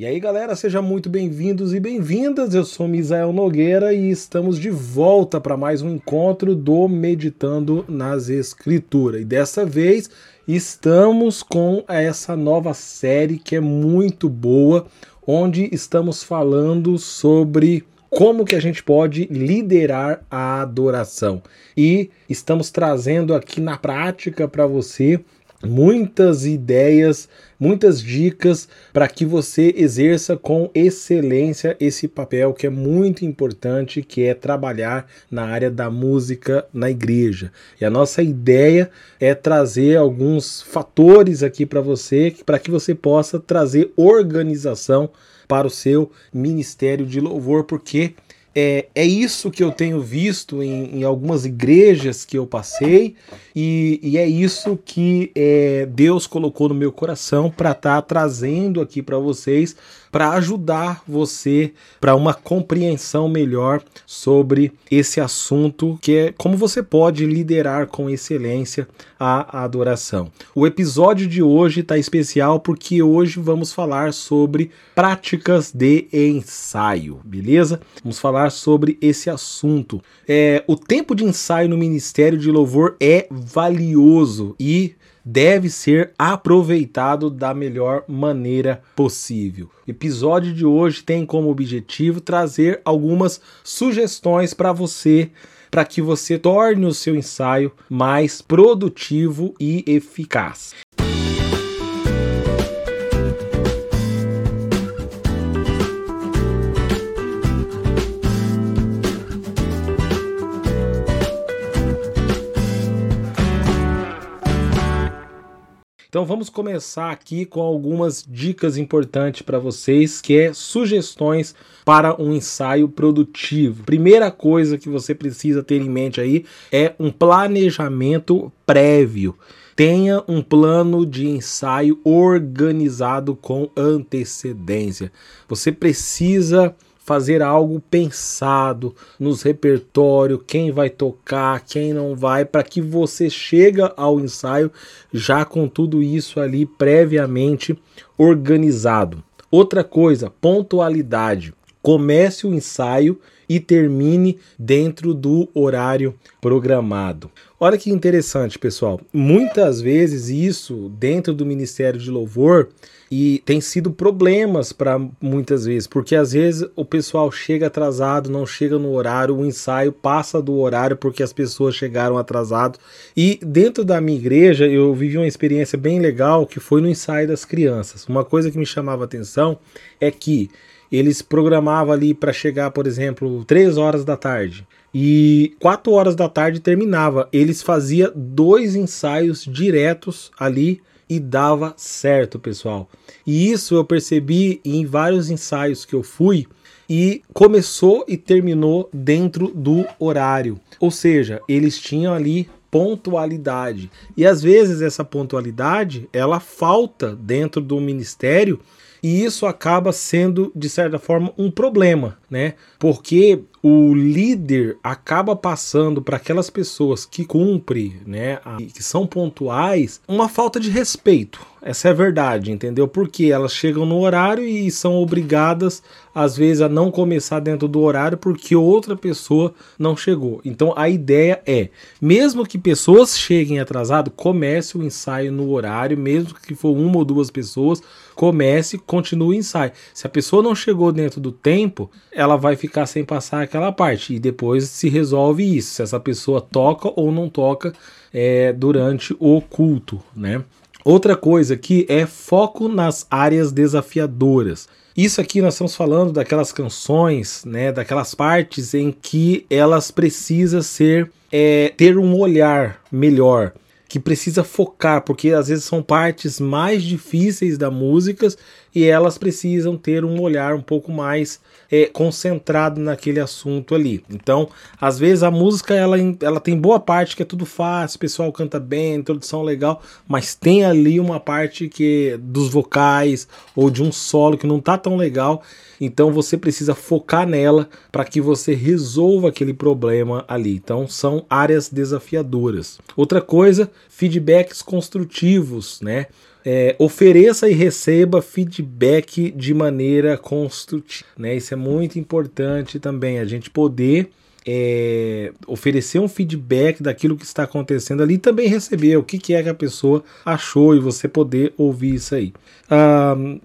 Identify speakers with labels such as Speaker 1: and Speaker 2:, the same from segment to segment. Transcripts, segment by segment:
Speaker 1: E aí, galera, sejam muito bem-vindos e bem-vindas. Eu sou Misael Nogueira e estamos de volta para mais um encontro do Meditando nas Escrituras. E dessa vez estamos com essa nova série que é muito boa, onde estamos falando sobre como que a gente pode liderar a adoração. E estamos trazendo aqui na prática para você muitas ideias, muitas dicas para que você exerça com excelência esse papel que é muito importante, que é trabalhar na área da música na igreja. E a nossa ideia é trazer alguns fatores aqui para você, para que você possa trazer organização para o seu ministério de louvor, porque é, é isso que eu tenho visto em, em algumas igrejas que eu passei, e, e é isso que é, Deus colocou no meu coração para estar tá trazendo aqui para vocês, para ajudar você para uma compreensão melhor sobre esse assunto, que é como você pode liderar com excelência a adoração. O episódio de hoje está especial porque hoje vamos falar sobre práticas de ensaio, beleza? Vamos falar sobre esse assunto. É, o tempo de ensaio no Ministério de Louvor é valioso e deve ser aproveitado da melhor maneira possível. O episódio de hoje tem como objetivo trazer algumas sugestões para você para que você torne o seu ensaio mais produtivo e eficaz. Então vamos começar aqui com algumas dicas importantes para vocês, que é sugestões para um ensaio produtivo. Primeira coisa que você precisa ter em mente aí é um planejamento prévio. Tenha um plano de ensaio organizado com antecedência. Você precisa fazer algo pensado nos repertórios, quem vai tocar, quem não vai, para que você chega ao ensaio já com tudo isso ali previamente organizado. Outra coisa, pontualidade. Comece o ensaio e termine dentro do horário programado. Olha que interessante, pessoal. Muitas vezes isso dentro do Ministério de Louvor e tem sido problemas para muitas vezes, porque às vezes o pessoal chega atrasado, não chega no horário, o ensaio passa do horário porque as pessoas chegaram atrasado. E dentro da minha igreja eu vivi uma experiência bem legal que foi no ensaio das crianças. Uma coisa que me chamava atenção é que eles programavam ali para chegar, por exemplo, 3 horas da tarde. E 4 horas da tarde terminava. Eles faziam dois ensaios diretos ali e dava certo, pessoal. E isso eu percebi em vários ensaios que eu fui e começou e terminou dentro do horário. Ou seja, eles tinham ali pontualidade. E às vezes essa pontualidade, ela falta dentro do ministério e isso acaba sendo de certa forma um problema, né? Porque o líder acaba passando para aquelas pessoas que cumprem, né, que são pontuais, uma falta de respeito. Essa é a verdade, entendeu? Porque elas chegam no horário e são obrigadas, às vezes, a não começar dentro do horário porque outra pessoa não chegou. Então a ideia é, mesmo que pessoas cheguem atrasado, comece o ensaio no horário, mesmo que for uma ou duas pessoas, comece, continue o ensaio. Se a pessoa não chegou dentro do tempo, ela vai ficar sem passar aquela parte. E depois se resolve isso, se essa pessoa toca ou não toca é, durante o culto, né? Outra coisa que é foco nas áreas desafiadoras. Isso aqui nós estamos falando daquelas canções, né, daquelas partes em que elas precisam ser é, ter um olhar melhor, que precisa focar, porque às vezes são partes mais difíceis da música e elas precisam ter um olhar um pouco mais é, concentrado naquele assunto ali. Então, às vezes a música ela, ela tem boa parte que é tudo fácil, o pessoal canta bem, introdução legal, mas tem ali uma parte que dos vocais ou de um solo que não tá tão legal. Então você precisa focar nela para que você resolva aquele problema ali. Então são áreas desafiadoras. Outra coisa, feedbacks construtivos, né? É, ofereça e receba feedback de maneira construtiva. Né? Isso é muito importante também, a gente poder é, oferecer um feedback daquilo que está acontecendo ali e também receber o que, que é que a pessoa achou e você poder ouvir isso aí.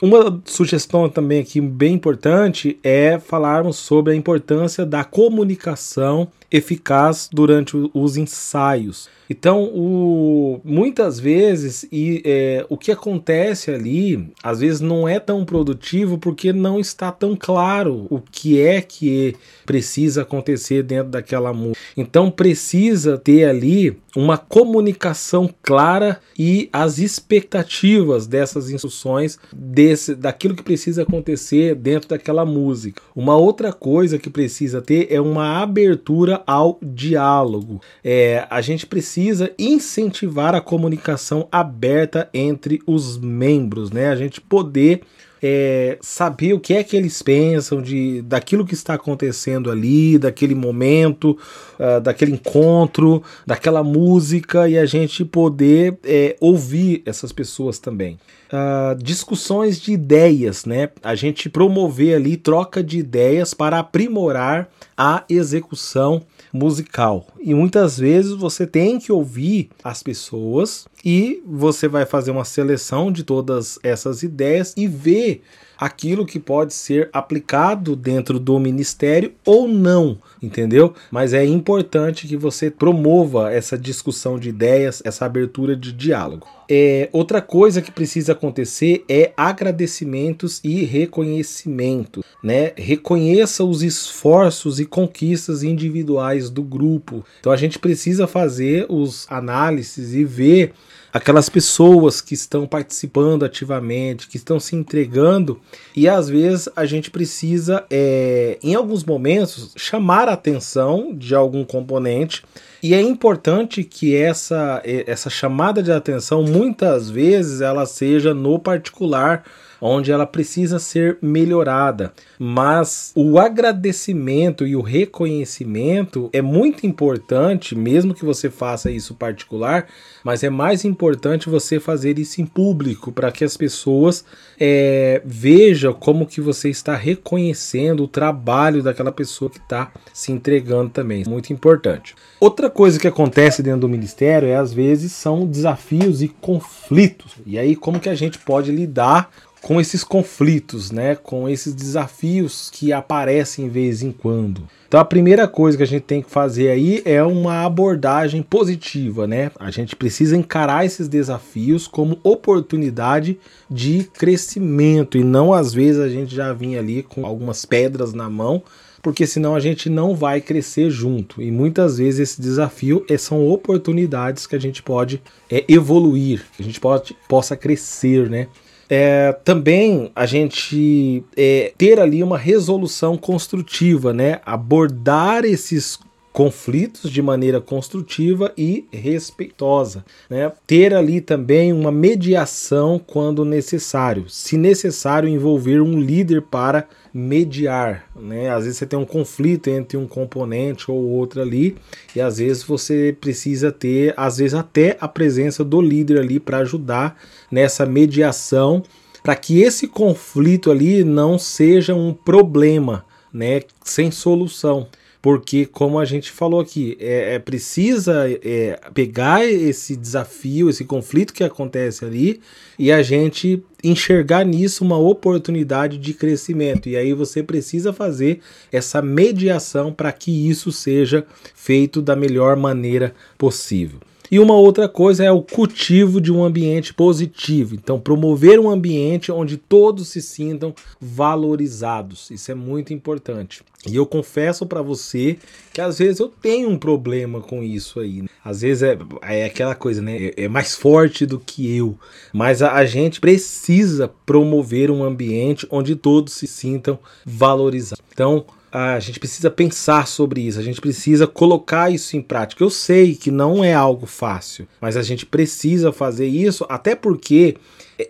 Speaker 1: uma sugestão também aqui bem importante é falarmos sobre a importância da comunicação eficaz durante os ensaios. Então, o, muitas vezes, e, é, o que acontece ali, às vezes não é tão produtivo porque não está tão claro o que é que precisa acontecer dentro daquela música. Então, precisa ter ali uma comunicação clara e as expectativas dessas instruções desse, daquilo que precisa acontecer dentro daquela música. Uma outra coisa que precisa ter é uma abertura ao diálogo. É, a gente precisa incentivar a comunicação aberta entre os membros, né? A gente poder é, saber o que é que eles pensam de daquilo que está acontecendo ali, daquele momento, uh, daquele encontro, daquela música e a gente poder é, ouvir essas pessoas também. Uh, discussões de ideias, né? A gente promover ali troca de ideias para aprimorar a execução musical. E muitas vezes você tem que ouvir as pessoas e você vai fazer uma seleção de todas essas ideias e ver aquilo que pode ser aplicado dentro do ministério ou não, entendeu? Mas é importante que você promova essa discussão de ideias, essa abertura de diálogo. É, outra coisa que precisa acontecer é agradecimentos e reconhecimento, né? Reconheça os esforços e conquistas individuais do grupo. Então a gente precisa fazer os análises e ver aquelas pessoas que estão participando ativamente, que estão se entregando, e às vezes a gente precisa, é, em alguns momentos, chamar a atenção de algum componente. E é importante que essa, essa chamada de atenção, muitas vezes, ela seja no particular onde ela precisa ser melhorada. Mas o agradecimento e o reconhecimento é muito importante, mesmo que você faça isso particular, mas é mais importante você fazer isso em público para que as pessoas é, vejam como que você está reconhecendo o trabalho daquela pessoa que está se entregando também. Muito importante. Outra coisa que acontece dentro do ministério é às vezes são desafios e conflitos. E aí como que a gente pode lidar com esses conflitos, né, com esses desafios que aparecem de vez em quando. Então a primeira coisa que a gente tem que fazer aí é uma abordagem positiva, né? A gente precisa encarar esses desafios como oportunidade de crescimento e não às vezes a gente já vinha ali com algumas pedras na mão, porque senão a gente não vai crescer junto. E muitas vezes esse desafio é, são oportunidades que a gente pode é, evoluir, que a gente pode, possa crescer, né? É, também a gente é, ter ali uma resolução construtiva, né? Abordar esses conflitos de maneira construtiva e respeitosa, né? Ter ali também uma mediação quando necessário, se necessário envolver um líder para mediar, né? Às vezes você tem um conflito entre um componente ou outro ali, e às vezes você precisa ter, às vezes até a presença do líder ali para ajudar nessa mediação, para que esse conflito ali não seja um problema, né, sem solução porque como a gente falou aqui, é, é precisa é, pegar esse desafio, esse conflito que acontece ali e a gente enxergar nisso uma oportunidade de crescimento. E aí você precisa fazer essa mediação para que isso seja feito da melhor maneira possível. E uma outra coisa é o cultivo de um ambiente positivo. Então, promover um ambiente onde todos se sintam valorizados. Isso é muito importante. E eu confesso para você que às vezes eu tenho um problema com isso aí. Né? Às vezes é, é aquela coisa, né? É, é mais forte do que eu. Mas a, a gente precisa promover um ambiente onde todos se sintam valorizados. Então, a gente precisa pensar sobre isso, a gente precisa colocar isso em prática. Eu sei que não é algo fácil, mas a gente precisa fazer isso, até porque,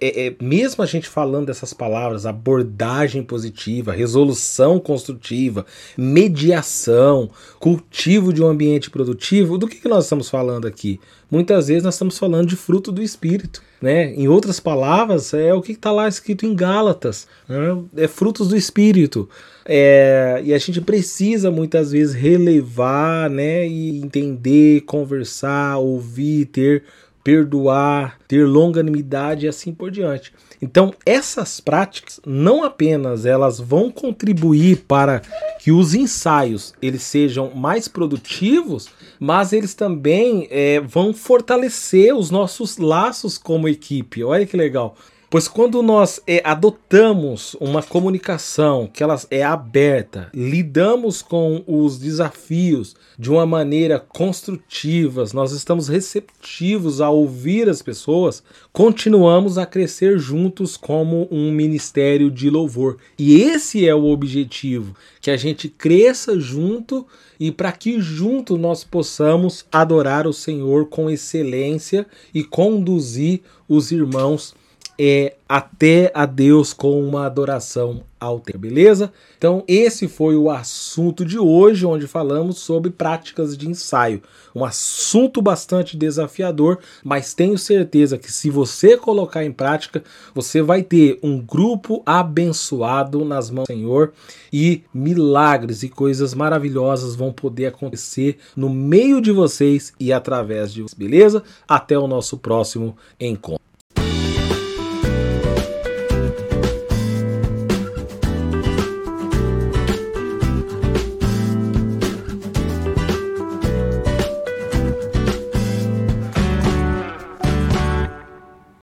Speaker 1: é, é, mesmo a gente falando dessas palavras, abordagem positiva, resolução construtiva, mediação, cultivo de um ambiente produtivo, do que, que nós estamos falando aqui? Muitas vezes nós estamos falando de fruto do espírito. né? Em outras palavras, é o que está lá escrito em Gálatas, né? é frutos do Espírito. É, e a gente precisa muitas vezes relevar, né? E entender, conversar, ouvir, ter perdoar, ter longanimidade e assim por diante. Então, essas práticas não apenas elas vão contribuir para que os ensaios eles sejam mais produtivos, mas eles também é, vão fortalecer os nossos laços como equipe. Olha que legal. Pois quando nós é, adotamos uma comunicação que ela é aberta, lidamos com os desafios de uma maneira construtiva, nós estamos receptivos a ouvir as pessoas, continuamos a crescer juntos como um ministério de louvor. E esse é o objetivo, que a gente cresça junto e para que junto nós possamos adorar o Senhor com excelência e conduzir os irmãos é até a Deus com uma adoração alta, beleza? Então, esse foi o assunto de hoje, onde falamos sobre práticas de ensaio. Um assunto bastante desafiador, mas tenho certeza que se você colocar em prática, você vai ter um grupo abençoado nas mãos do Senhor e milagres e coisas maravilhosas vão poder acontecer no meio de vocês e através de vocês, beleza? Até o nosso próximo encontro.